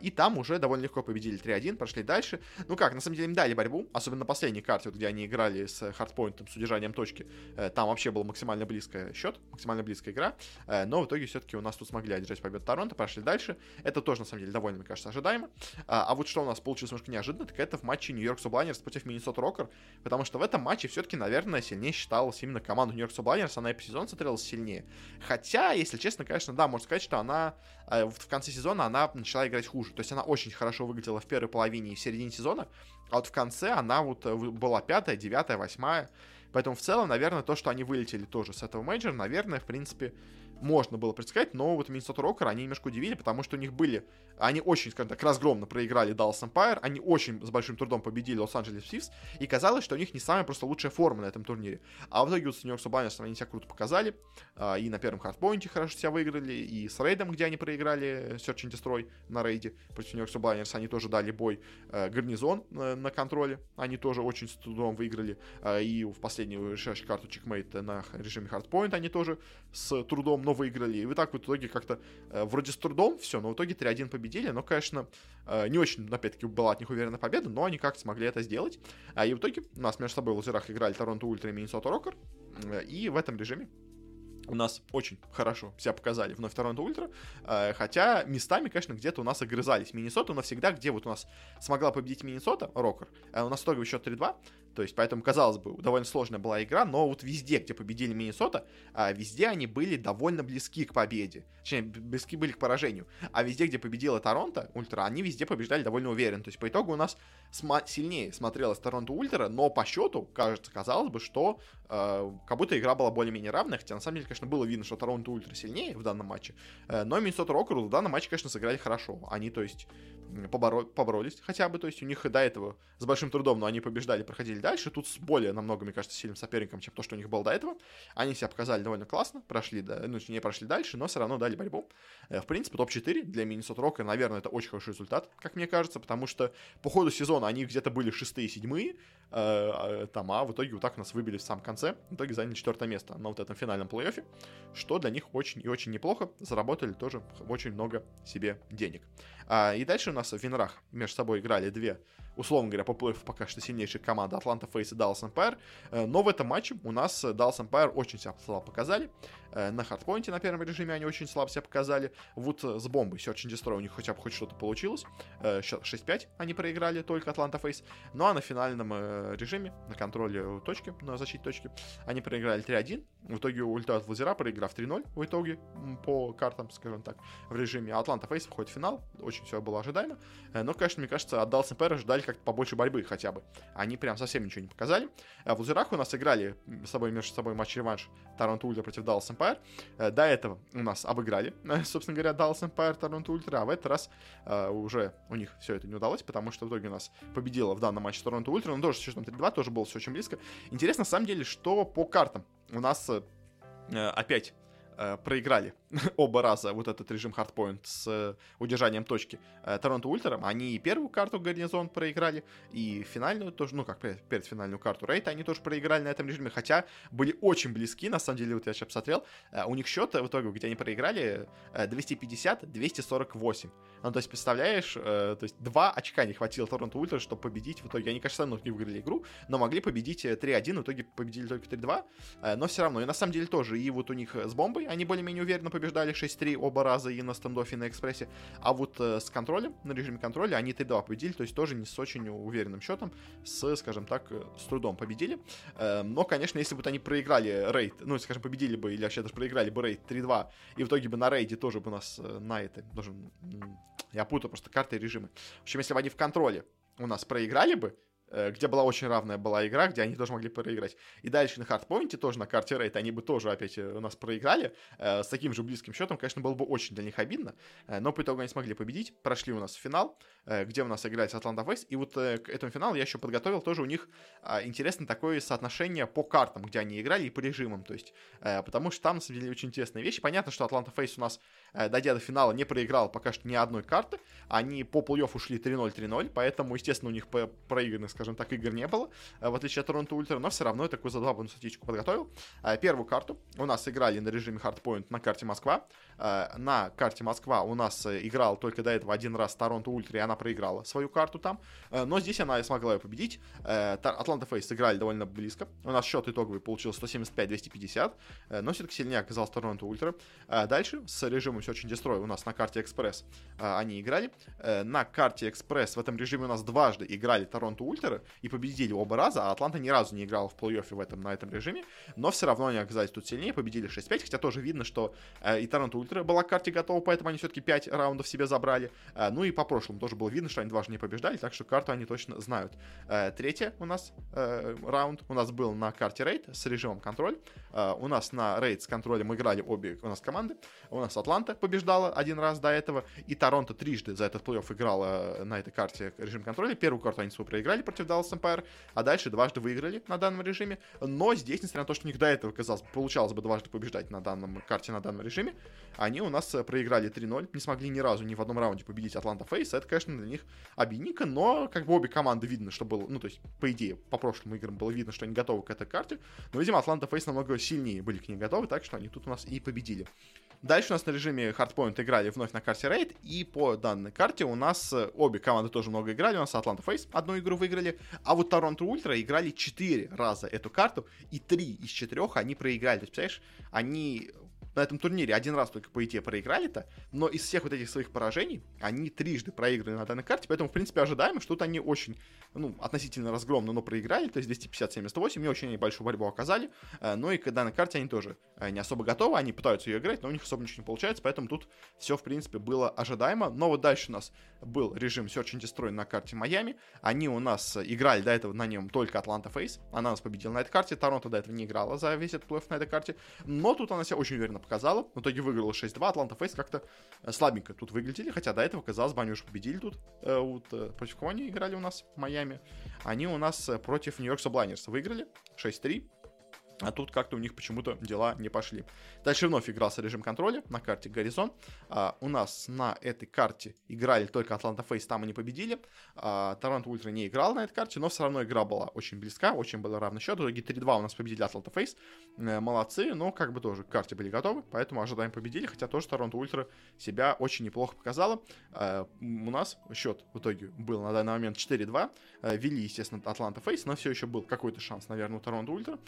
и там уже довольно легко победили 3-1, прошли дальше. Ну как, на самом деле им дали борьбу, особенно на последней карте, вот, где они играли с хардпоинтом, с удержанием точки. Э, там вообще был максимально близкий счет, максимально близкая игра. Э, но в итоге все-таки у нас тут смогли одержать победу Торонто, прошли дальше. Это тоже, на самом деле, довольно, мне кажется, ожидаемо. А, а вот что у нас получилось немножко неожиданно, так это в матче Нью-Йорк Сублайнерс против Миннесота Рокер, потому что в этом матче все-таки, наверное, сильнее считалась именно команда Нью-Йорк Сублайнерс, она и по сезону смотрелась сильнее. Хотя, если честно, конечно, да, можно сказать, что она э, в конце сезона она начала играть хуже. То есть она очень хорошо выглядела в первой половине и в середине сезона, а вот в конце она вот э, была пятая, девятая, восьмая. Поэтому в целом, наверное, то, что они вылетели тоже с этого мейджора, наверное, в принципе, можно было предсказать, но вот Minnesota Rokkr они немножко удивили, потому что у них были, они очень, скажем так, разгромно проиграли Dallas Empire, они очень с большим трудом победили Los Angeles Thieves, и казалось, что у них не самая просто лучшая форма на этом турнире. А в итоге вот с Нью-Йорк они себя круто показали, а, и на первом хардпоинте хорошо себя выиграли, и с рейдом, где они проиграли Search and Destroy на рейде против New York Subliners, они тоже дали бой э, гарнизон э, на контроле, они тоже очень с трудом выиграли, э, и в последнюю решающую карту Checkmate на режиме хардпоинт они тоже с трудом, но выиграли. И вы так в итоге как-то э, вроде с трудом все, но в итоге 3-1 победили. Но, конечно, э, не очень, опять-таки, была от них уверена победа, но они как-то смогли это сделать. А, и в итоге у нас между собой в лузерах играли Toronto Ultra и Minnesota Rokkr. Э, и в этом режиме у нас очень хорошо себя показали вновь Toronto Ultra, э, хотя местами, конечно, где-то у нас огрызались. Миннесота навсегда, где вот у нас смогла победить Minnesota Rokkr, э, у нас итоговый счет 3-2, то есть, поэтому, казалось бы, довольно сложная была игра, но вот везде, где победили Миннесота, э, везде они были довольно близки к победе. Точнее, близки были к поражению. А везде, где победила Toronto Ultra, они везде побеждали довольно уверенно. То есть, по итогу у нас сма- сильнее смотрелась Toronto Ultra, но по счету, кажется, казалось бы, что э, как будто игра была более-менее равная, хотя на самом деле, конечно, было видно, что Toronto Ultra сильнее в данном матче, э, но Миннесота Рокеру в данном матче, конечно, сыграли хорошо. Они, то есть, поборо- поборолись хотя бы, то есть у них до этого с большим трудом, но они побеждали, проходили дальше, тут с более намного, мне кажется, сильным соперником, чем то, что у них было до этого. Они себя показали довольно классно, прошли, да, ну, не прошли дальше, но все равно дали борьбу. Э, в принципе, топ-4 для Миннесота Рока, наверное, это очень хороший результат, как мне кажется, потому что по ходу сезона они где-то были шестые, седьмые, э, а, там, а в итоге вот так нас выбили в самом конце, в итоге заняли четвертое место на вот этом финальном плей-оффе, что для них очень и очень неплохо, заработали тоже очень много себе денег. А, и дальше у нас в Винрах между собой играли две условно говоря, по плей-оффу пока что сильнейшие команды Атланта Фейс и Даллас Эмпайр. Э, но в этом матче у нас Даллас Эмпайр очень себя слабо показали. Э, на хардпоинте на первом режиме они очень слабо себя показали. Вот с бомбой Search and Destroy у них хотя бы хоть что-то получилось. 6-5 э, они проиграли только Атланта Фейс. Ну а на финальном режиме, на контроле точки, на защите точки, они проиграли 3-1. В итоге улетают в лузера, проиграв 3-0 в итоге по картам, скажем так, в режиме. Atlanta FaZe входит в финал. Очень все было ожидаемо. Но, конечно, мне кажется, от Dallas Empire ожидали как-то побольше борьбы хотя бы. Они прям совсем ничего не показали. А в лузерах у нас играли с собой между собой матч-реванш Toronto Ultra против Dallas Empire. До этого у нас обыграли, собственно говоря, Dallas Empire Toronto Ultra, а в этот раз э, уже у них все это не удалось, потому что в итоге у нас победила в данном матче Toronto Ultra, но тоже с счетом 3-2, тоже было все очень близко. Интересно, на самом деле, что по картам у нас э, опять э, проиграли оба раза вот этот режим хардпоинт с э, удержанием точки э, Toronto Ultra. Они и первую карту гарнизон проиграли, и финальную тоже, ну как перед финальную карту рейда они тоже проиграли на этом режиме, хотя были очень близки, на самом деле, вот я сейчас посмотрел, э, у них счет в итоге, где они проиграли, 250-248. Ну, то есть, представляешь, то есть два очка не хватило Toronto Ultra, чтобы победить в итоге. Они, конечно, равно не выиграли игру, но могли победить 3-1, в итоге победили только 3-2, но все равно. И на самом деле тоже, и вот у них с бомбой они более-менее уверенно побеждали 6-3 оба раза и на Standoff, и на экспрессе. А вот э, с контролем, на режиме контроля, они 3-2 победили, то есть тоже не с очень уверенным счетом, с, скажем так, э, с трудом победили. Э, но, конечно, если бы они проиграли рейд, ну, скажем, победили бы, или вообще даже проиграли бы рейд 3-2, и в итоге бы на рейде тоже бы нас э, на это, даже, я путаю просто карты и режимы. В общем, если бы они в контроле у нас проиграли бы, где была очень равная была игра, где они тоже могли проиграть. И дальше на хардпоинте, тоже на карте рейд, они бы тоже опять э, у нас проиграли. Э, с таким же близким счетом, конечно, было бы очень для них обидно. Но по итогу они смогли победить, прошли у нас в финал, где у нас играет Атланта Фейс. И вот к этому финалу я еще подготовил тоже у них а, интересное такое соотношение по картам, где они играли, и по режимам. То есть, потому что там, на самом деле, очень интересные вещи. Понятно, что Атланта Фейс у нас, дойдя до финала, не проиграл пока что ни одной карты. Они по плей-офф ушли 3-0-3-0, поэтому, естественно, у них проигранных скажем так, игр не было, э, в отличие от Торонто Ультра, но все равно я такую задабанную статистику подготовил. Э, первую карту у нас играли на режиме Hardpoint на карте Москва. Э, на карте Москва у нас играл только до этого один раз Toronto Ultra, и она проиграла свою карту там. Но здесь она смогла ее победить. Atlanta FaZe сыграли довольно близко. У нас счет итоговый получился 175-250, но все-таки сильнее оказался Toronto Ultra. Дальше с режимом Search and Destroy у нас на карте Экспресс они играли. На карте Экспресс в этом режиме у нас дважды играли Toronto Ultra, и победили оба раза, а Атланта ни разу не играла в плей-оффе в этом, на этом режиме, но все равно они оказались тут сильнее, победили 6-5, хотя тоже видно, что э, и Торонто Ультра была к карте готова, поэтому они все-таки 5 раундов себе забрали, э, ну и по прошлому тоже было видно, что они дважды не побеждали, так что карту они точно знают. Э, третье у нас э, раунд у нас был на карте рейд с режимом контроль, э, у нас на рейд с контролем играли обе у нас команды, у нас Атланта побеждала один раз до этого, и Торонто трижды за этот плей-офф играла э, на этой карте режим контроля, первую карту они свою проиграли против Dallas Empire, а дальше дважды выиграли на данном режиме. Но здесь, несмотря на то, что у них до этого, казалось, получалось бы дважды побеждать на данном карте, на данном режиме, они у нас э, проиграли 3-0, не смогли ни разу ни в одном раунде победить Атланта Фейс. Это, конечно, для них обидненько, но как бы обе команды видно, что было, ну, то есть, по идее, по прошлым играм было видно, что они готовы к этой карте, но, видимо, Атланта Фейс намного сильнее были к ней готовы, так что они тут у нас и победили. Дальше у нас на режиме Hardpoint играли вновь на карте Raid, и по данной карте у нас э, обе команды тоже много играли. У нас Atlanta Face одну игру выиграли, а вот Торонто Ультра играли 4 раза эту карту, и 3 из 4 они проиграли. То есть, представляешь, они на этом турнире один раз только, по идее, проиграли-то, но из всех вот этих своих поражений они трижды проиграли на данной карте, поэтому, в принципе, ожидаемо, что тут они очень, ну, относительно разгромно, но проиграли, то есть 250-78, не очень они большую борьбу оказали, э, но и к данной карте они тоже э, не особо готовы, они пытаются ее играть, но у них особо ничего не получается, поэтому тут все, в принципе, было ожидаемо, но вот дальше у нас был режим Search and Destroy на карте Майами, они у нас играли до этого на нем только Атланта Фейс, она нас победила на этой карте, Торонто до этого не играла за весь этот плей на этой карте, но тут она себя очень уверенно показала. В итоге выиграла 6-2. Атланта Фейс как-то э, слабенько тут выглядели. Хотя до этого, казалось бы, они уже победили тут. Э, вот, э, против кого они играли у нас в Майами? Они у нас э, против Нью-Йорк Саблайнерс выиграли 6-3. А тут как-то у них почему-то дела не пошли. Дальше вновь игрался режим контроля на карте Горизон. А, у нас на этой карте играли только Atlanta FaZe, там они победили. А, Toronto Ultra не играл на этой карте, но все равно игра была очень близка, очень был равный счет. В итоге 3-2 у нас победили Atlanta FaZe. Э, молодцы, но как бы тоже к карте были готовы, поэтому ожидаем победили, хотя тоже Toronto Ultra себя очень неплохо показала. А, у нас счет в итоге был на данный момент 4-2. А, вели, естественно, Atlanta FaZe, но все еще был какой-то шанс, наверное, у Toronto Ultra.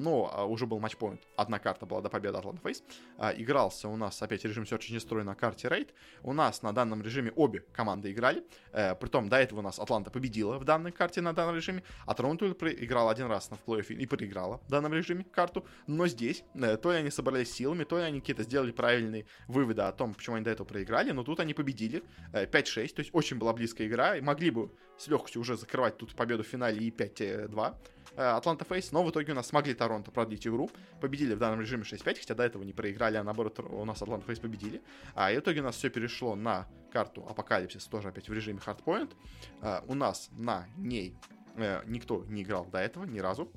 Но а, уже был матчпоинт. Одна карта была до победы Atlanta FaZe. А, игрался у нас опять режим Search and Destroy на карте Рейд. У нас на данном режиме обе команды играли. Э, притом до этого у нас Атланта победила в данной карте на данном режиме, а Торонто играла один раз на плей-оффе и проиграла в данном режиме карту. Но здесь э, то ли они собрались силами, то ли они какие-то сделали правильные выводы о том, почему они до этого проиграли, но тут они победили э, 5-6, то есть очень была близкая игра, и могли бы с легкостью уже закрывать тут победу в финале и 5-2. Э, Атланта Фейс, но в итоге у нас смогли Торонто продлить игру, победили в данном режиме 6-5, хотя до этого не проиграли, а наоборот у нас Атланта Фейс победили. А и в итоге у нас все перешло на карту Апокалипсис, тоже опять в режиме. А, у нас на ней э, никто не играл до этого, ни разу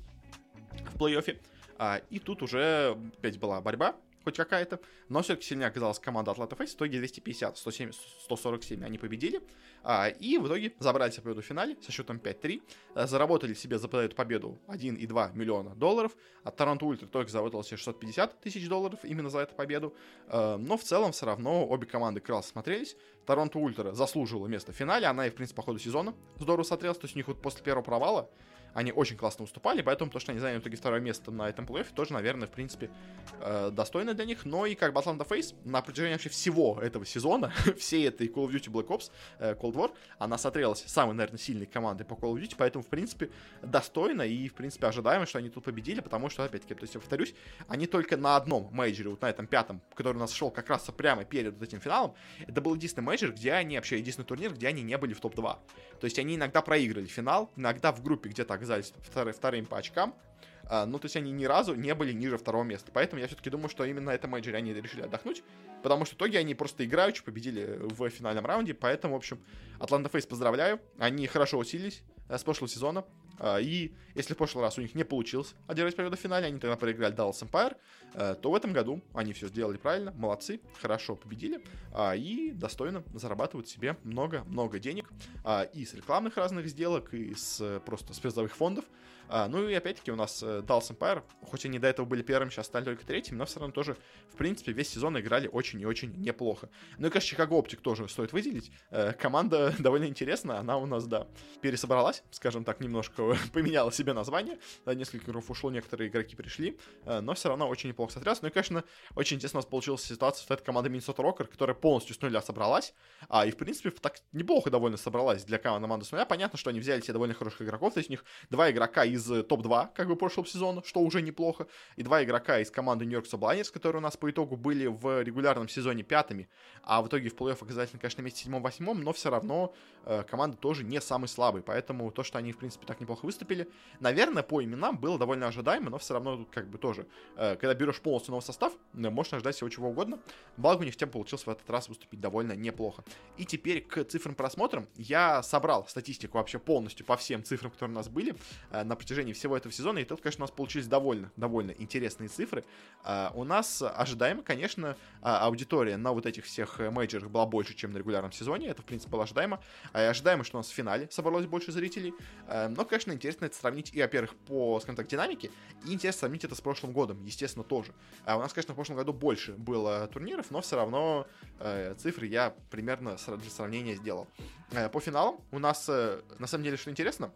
в плей-оффе. А, и тут уже опять была борьба, хоть какая-то, но все-таки сильнее оказалась команда Atlanta Face, в итоге 250, 107, 147 они победили, а, и в итоге забрали себе победу в финале со счетом 5-3, а, заработали себе за эту победу 1,2 миллиона долларов, а Toronto Ultra только заработал себе 650 тысяч долларов именно за эту победу, а, но в целом все равно обе команды классно смотрелись, Toronto Ultra заслужила место в финале, она и в принципе по ходу сезона здорово смотрелась, то есть у них вот после первого провала они очень классно выступали, поэтому то, что они заняли в итоге второе место на этом плей тоже, наверное, в принципе, э, достойно для них. Но и как бы Atlanta FaZe на протяжении вообще всего этого сезона, всей этой Call of Duty Black Ops, э, Cold War, она смотрелась самой, наверное, сильной командой по Call of Duty, поэтому, в принципе, достойно и, в принципе, ожидаемо, что они тут победили, потому что, опять-таки, то есть, я повторюсь, они только на одном мейджоре, вот на этом пятом, который у нас шел как раз прямо перед вот этим финалом, это был единственный мейджор, где они, вообще единственный турнир, где они не были в топ-2. То есть они иногда проиграли финал, иногда в группе где-то оказались втор- вторым по очкам. А, ну, то есть они ни разу не были ниже второго места. Поэтому я все-таки думаю, что именно на этом мейджоре они решили отдохнуть. Потому что в итоге они просто играючи победили в финальном раунде. Поэтому, в общем, Атланта Фейс поздравляю. Они хорошо усилились э, с прошлого сезона. А, и если в прошлый раз у них не получилось одержать победу в финале, они тогда проиграли Dallas Empire, э, то в этом году они все сделали правильно, молодцы, хорошо победили а, и достойно зарабатывают себе много-много денег а, и с рекламных разных сделок, и с просто с призовых фондов. А, ну и опять-таки у нас э, Dallas Empire, хоть они до этого были первыми, сейчас стали только третьим, но все равно тоже, в принципе, весь сезон играли очень и очень неплохо. Ну и, конечно, Chicago Optic тоже стоит выделить. Э, команда довольно интересная, она у нас, да, пересобралась, скажем так, немножко поменяла себе название. Да, несколько игров ушло, некоторые игроки пришли, э, но все равно очень неплохо смотрелось. Ну и, конечно, очень интересно у нас получилась ситуация, что это команда Minnesota Rocker, которая полностью с нуля собралась, а и, в принципе, так неплохо довольно собралась для команды с нуля. Понятно, что они взяли себе довольно хороших игроков, то есть у них два игрока из топ-2, как бы прошлого сезона, что уже неплохо, и два игрока из команды Нью-Йорк Саблайнерс, которые у нас по итогу были в регулярном сезоне пятыми, а в итоге в плей-офф оказались, конечно, месте седьмом-восьмом, но все равно э, команда тоже не самый слабый, поэтому то, что они, в принципе, так неплохо выступили, наверное, по именам было довольно ожидаемо, но все равно, как бы тоже, э, когда берешь полностью новый состав, э, можно ждать всего чего угодно, благо у них тем получилось в этот раз выступить довольно неплохо. И теперь к цифрам просмотрам. Я собрал статистику вообще полностью по всем цифрам, которые у нас были. Э, на протяжении всего этого сезона, и тут, конечно, у нас получились довольно, довольно интересные цифры. А, у нас ожидаемо, конечно, а, аудитория на вот этих всех мейджерах была больше, чем на регулярном сезоне, это, в принципе, было ожидаемо. А, и ожидаемо, что у нас в финале собралось больше зрителей. Но, конечно, интересно это сравнить и, во-первых, по, скажем так, динамике, и интересно сравнить это с прошлым годом, естественно, тоже. У нас, конечно, в прошлом году больше было турниров, но все равно э, цифры я примерно для сравнения сделал. Э, по финалам у нас, э, на самом деле, что интересно,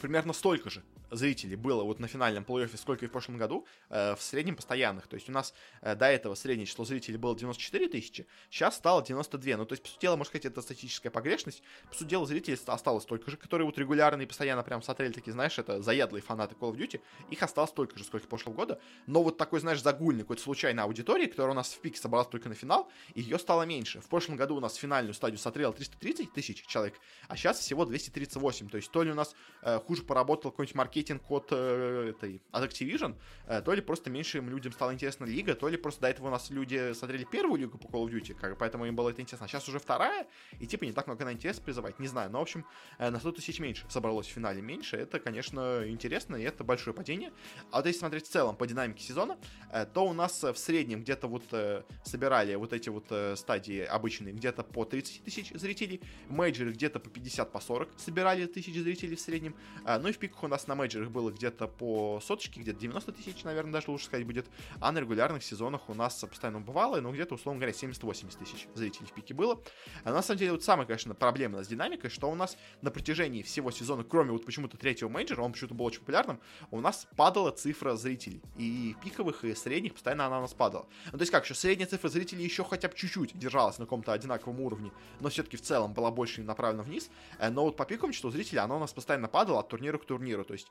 примерно столько же зрителей было вот на финальном плей-оффе, сколько и в прошлом году, э, в среднем постоянных. То есть у нас э, до этого среднее число зрителей было 94 тысячи, сейчас стало 92. Ну, то есть, по сути дела, можно сказать, это статистическая погрешность. По сути дела, зрителей осталось столько же, которые вот регулярно и постоянно прям смотрели, такие, знаешь, это заядлые фанаты Call of Duty. Их осталось столько же, сколько прошлого года. Но вот такой, знаешь, загульный, какой-то случайной аудитории, которая у нас в пике собралась только на финал, ее стало меньше. В прошлом году у нас финальную стадию смотрело 330 тысяч человек, а сейчас всего 238. То есть то ли у нас э, хуже поработал какой-нибудь маркетинг от э, этой, от Activision, э, то ли просто меньшим людям стала интересна лига, то ли просто до этого у нас люди смотрели первую лигу по Call of Duty, как, поэтому им было это интересно. А сейчас уже вторая, и типа не так много на интерес призывать, не знаю. Но, в общем, э, на 100 тысяч меньше собралось в финале меньше. Это, конечно, интересно, и это большое падение. А вот если смотреть в целом по динамике сезона, э, то у нас в среднем где-то вот э, собирали вот эти вот э, стадии обычные где-то по 30 тысяч зрителей, мейджеры где-то по 50, по 40 собирали тысяч зрителей в среднем. Э, ну и в пиках у нас на мейджерах было где-то по соточке, где-то 90 тысяч, наверное, даже лучше сказать будет. А на регулярных сезонах у нас постоянно бывало, ну где-то, условно говоря, 70-80 тысяч зрителей в пике было. А на самом деле, вот самая, конечно, проблема с динамикой, что у нас на протяжении всего сезона, кроме вот почему-то третьего мейджора, он почему-то был очень популярным, у нас падала цифра зрителей. И пиковых, и средних постоянно она у нас падала. Ну, то есть как, что средняя цифра зрителей еще хотя бы чуть-чуть держалась на каком-то одинаковом уровне, но все-таки в целом была больше направлена вниз. Э, но вот по пиковому числу зрителей она у нас постоянно падала от турнира к турниру. То есть,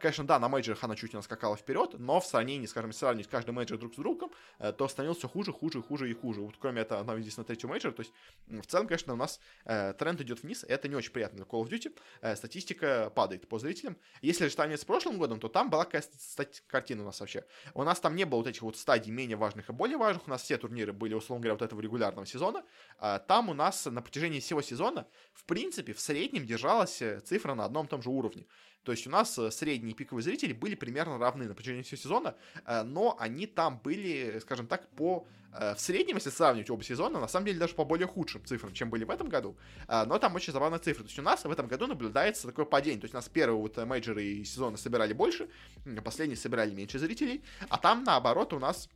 конечно, да, на мейджорах она чуть не скакала вперед, но в сравнении, скажем, сравнивать каждый мейджор друг с другом, э, то становился все хуже, хуже, хуже и хуже. Вот кроме этого, она единственное третий мейджор, то есть в целом, конечно, у нас э, тренд идет вниз, это не очень приятно для Call of Duty, э, статистика падает по зрителям. Если же сравнивать с прошлым годом, то там была какая-то картина у нас вообще. У нас там не было вот этих вот стадий менее важных и более важных, у нас все турниры были, условно говоря, вот этого регулярного сезона. А там у нас на протяжении всего сезона, в принципе, в среднем держалась э, цифра на одном и том же уровне. То есть у нас э, средние пиковые зрители были примерно равны на протяжении всего сезона, э, но они там были, скажем так, по э, в среднем, если сравнивать оба сезона, на самом деле даже по более худшим цифрам, чем были в этом году. Но там очень забавная цифра. То есть у нас в этом году наблюдается такое падение. То есть у нас первые вот и сезоны собирали больше, последние собирали меньше зрителей, а там наоборот у нас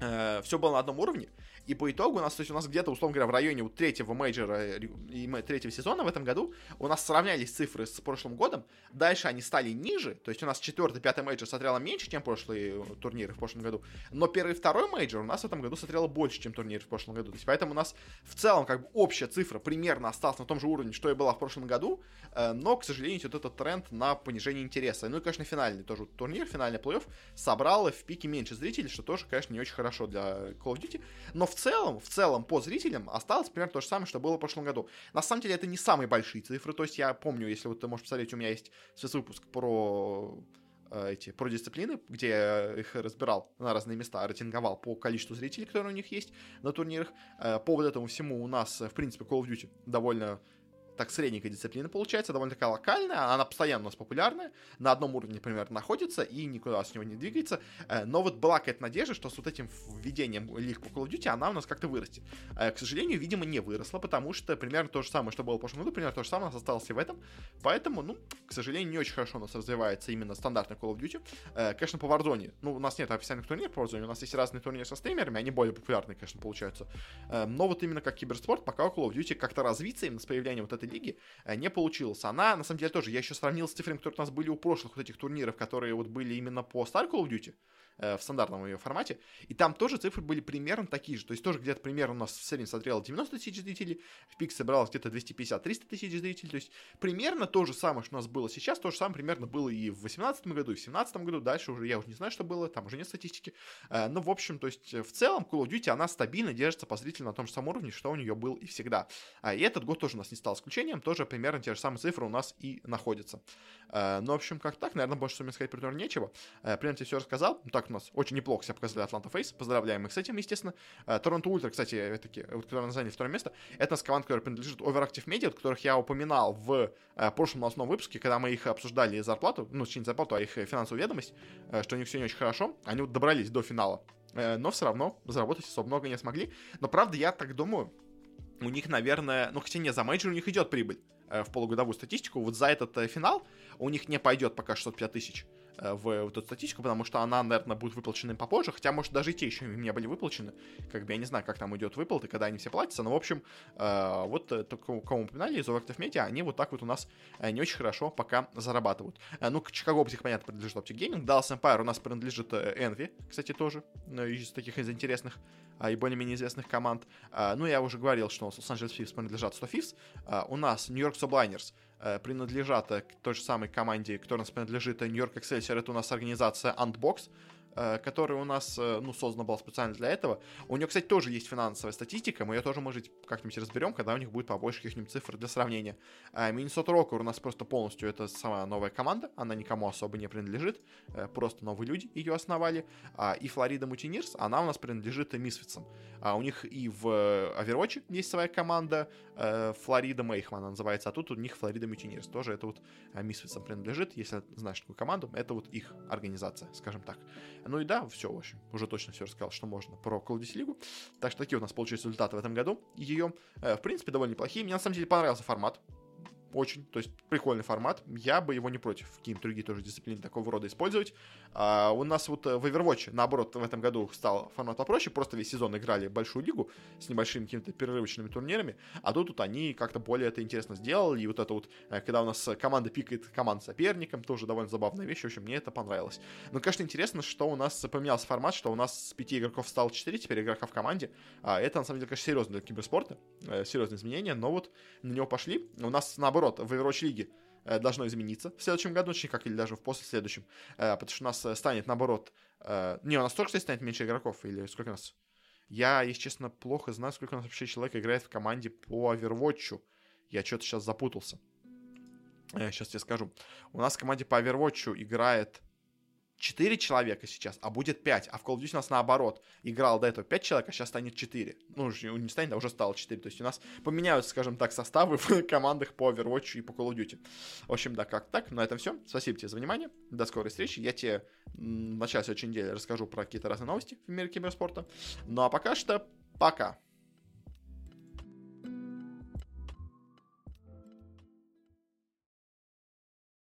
э, все было на одном уровне. И по итогу у нас, то есть у нас где-то, условно говоря, в районе вот третьего мейджора и третьего сезона в этом году у нас сравнялись цифры с прошлым годом. Дальше они стали ниже, то есть у нас четвертый, пятый мейджор смотрело меньше, чем прошлые турниры в прошлом году. Но первый и второй мейджор у нас в этом году смотрело больше, чем турниры в прошлом году. То есть поэтому у нас в целом как бы общая цифра примерно осталась на том же уровне, что и была в прошлом году, э, но, к сожалению, вот этот тренд на понижение интереса. Ну и, конечно, финальный тоже турнир, финальный плей-офф собрал в пике меньше зрителей, что тоже, конечно, не очень хорошо для Call of Duty. Но в целом, в целом по зрителям осталось примерно то же самое, что было в прошлом году. На самом деле это не самые большие цифры, то есть я помню, если вот ты можешь посмотреть, у меня есть спецвыпуск про э, эти про дисциплины, где я их разбирал на разные места, рейтинговал по количеству зрителей, которые у них есть на турнирах. Э, по вот этому всему у нас, в принципе, Call of Duty довольно так средненькая дисциплина получается, довольно такая локальная, она постоянно у нас популярная, на одном уровне, например, находится и никуда с него не двигается, э, но вот была какая-то надежда, что с вот этим введением лиг по Call of Duty она у нас как-то вырастет. Э, к сожалению, видимо, не выросла, потому что примерно то же самое, что было в прошлом году, примерно то же самое у нас осталось и в этом, поэтому, ну, к сожалению, не очень хорошо у нас развивается именно стандартный Call of Duty. Э, конечно, по Warzone, ну, у нас нет официальных турниров по Warzone, у нас есть разные турниры со стримерами, они более популярные, конечно, получаются, но вот именно как киберспорт, пока Call of Duty как-то развиться именно с появлением вот этой лиги, не получилось. Она, на самом деле, тоже, я еще сравнил с цифрами, которые у нас были у прошлых вот этих турниров, которые вот были именно по Star Call of Duty, э, в стандартном ее формате, и там тоже цифры были примерно такие же, то есть тоже где-то примерно у нас в среднем смотрело 90 тысяч зрителей, в пик собралось где-то 250-300 тысяч зрителей, то есть примерно то же самое, что у нас было сейчас, то же самое примерно было и в 2018 году, и в 2017 году, дальше уже я уже не знаю, что было, там уже нет статистики, э, но в общем, то есть в целом Call of Duty, она стабильно держится по зрителям на том же самом уровне, что у нее был и всегда, а, и этот год тоже у нас не стал исключением, тоже примерно те же самые цифры у нас и находятся. Э, ну, в общем, как так, наверное, больше мне сказать про нечего. Э, примерно все рассказал. Ну, так у нас очень неплохо себя показали Атланта Фейс. Поздравляем их с этим, естественно. Э, Торонто Ультра, кстати, таки, вот, которые заняли второе место, это у нас команда, которая принадлежит Overactive Media, которых я упоминал в прошлом новостном выпуске, когда мы их обсуждали зарплату, ну, точнее, не зарплату, а их финансовую ведомость, что у них все не очень хорошо. Они вот добрались до финала но все равно заработать особо много не смогли. Но правда, я так думаю, у них, наверное, ну хотя не, за мейджор у них идет прибыль э, в полугодовую статистику, вот за этот э, финал у них не пойдет пока 650 тысяч э, в, в эту статистику, потому что она, наверное, будет выплачена попозже, хотя, может, даже и те еще не были выплачены, как бы я не знаю, как там идет выплаты, когда они все платятся, но, в общем, э, вот э, кому, кому упоминали из OverActive Media, они вот так вот у нас э, не очень хорошо пока зарабатывают. Э, ну, Chicago OpTic, понятно, принадлежит OpTic Gaming, Dallas Empire у нас принадлежит э, Envy, кстати, тоже, э, из таких из интересных и более-менее известных команд. Ну, я уже говорил, что у нас Лос-Анджелес Фифс принадлежат 100 Фифс. А, у нас Нью-Йорк Сублайнерс принадлежат к той же самой команде, которая нас принадлежит Нью-Йорк Excelsior. Это у нас организация Antbox. Э, который у нас, э, ну, создан был специально для этого. У него, кстати, тоже есть финансовая статистика, мы ее тоже, может, как-нибудь разберем, когда у них будет побольше каких-нибудь цифр для сравнения. Миннесота Рокер у нас просто полностью это самая новая команда, она никому особо не принадлежит, э, просто новые люди ее основали. А, и Флорида Мутинирс, она у нас принадлежит Мисфицам. А у них и в Overwatch есть своя команда, Флорида Мейхман она называется, а тут у них Флорида Мутинирс, тоже это вот Мисфицам принадлежит, если знаешь такую команду, это вот их организация, скажем так. Ну и да, все, в общем, уже точно все рассказал, что можно про Call of Duty Лигу. Так что такие у нас получились результаты в этом году. Ее, э, в принципе, довольно неплохие. Мне на самом деле понравился формат очень, то есть прикольный формат. Я бы его не против какие-нибудь другие тоже дисциплины такого рода использовать. А, у нас вот э, в Overwatch, наоборот, в этом году стал формат попроще, просто весь сезон играли большую лигу с небольшими какими-то перерывочными турнирами, а тут вот они как-то более это интересно сделали, и вот это вот, э, когда у нас команда пикает команд соперником, тоже довольно забавная вещь, в общем, мне это понравилось. Но, конечно, интересно, что у нас поменялся формат, что у нас с пяти игроков стало четыре теперь игрока в команде, а это, на самом деле, конечно, серьезно для киберспорта, э, серьезные изменения, но вот на него пошли. У нас, наоборот, в Overwatch лиге э, должно измениться в следующем году, как или даже в после следующем, э, потому что у нас э, станет, наоборот, не, у нас тоже, кстати, станет меньше игроков, или сколько у нас? Я, если честно, плохо знаю, сколько у нас вообще человек играет в команде по Overwatch. Я что-то сейчас запутался. Сейчас тебе скажу. У нас в команде по Overwatch играет 4 человека сейчас, а будет 5. А в Call of Duty у нас наоборот. Играл до этого 5 человек, а сейчас станет 4. Ну, не станет, а уже стало 4. То есть у нас поменяются, скажем так, составы в командах по Overwatch и по Call of Duty. В общем, да, как так. На этом все. Спасибо тебе за внимание. До скорой встречи. Я тебе в начале следующей недели расскажу про какие-то разные новости в мире киберспорта. Ну а пока что, пока.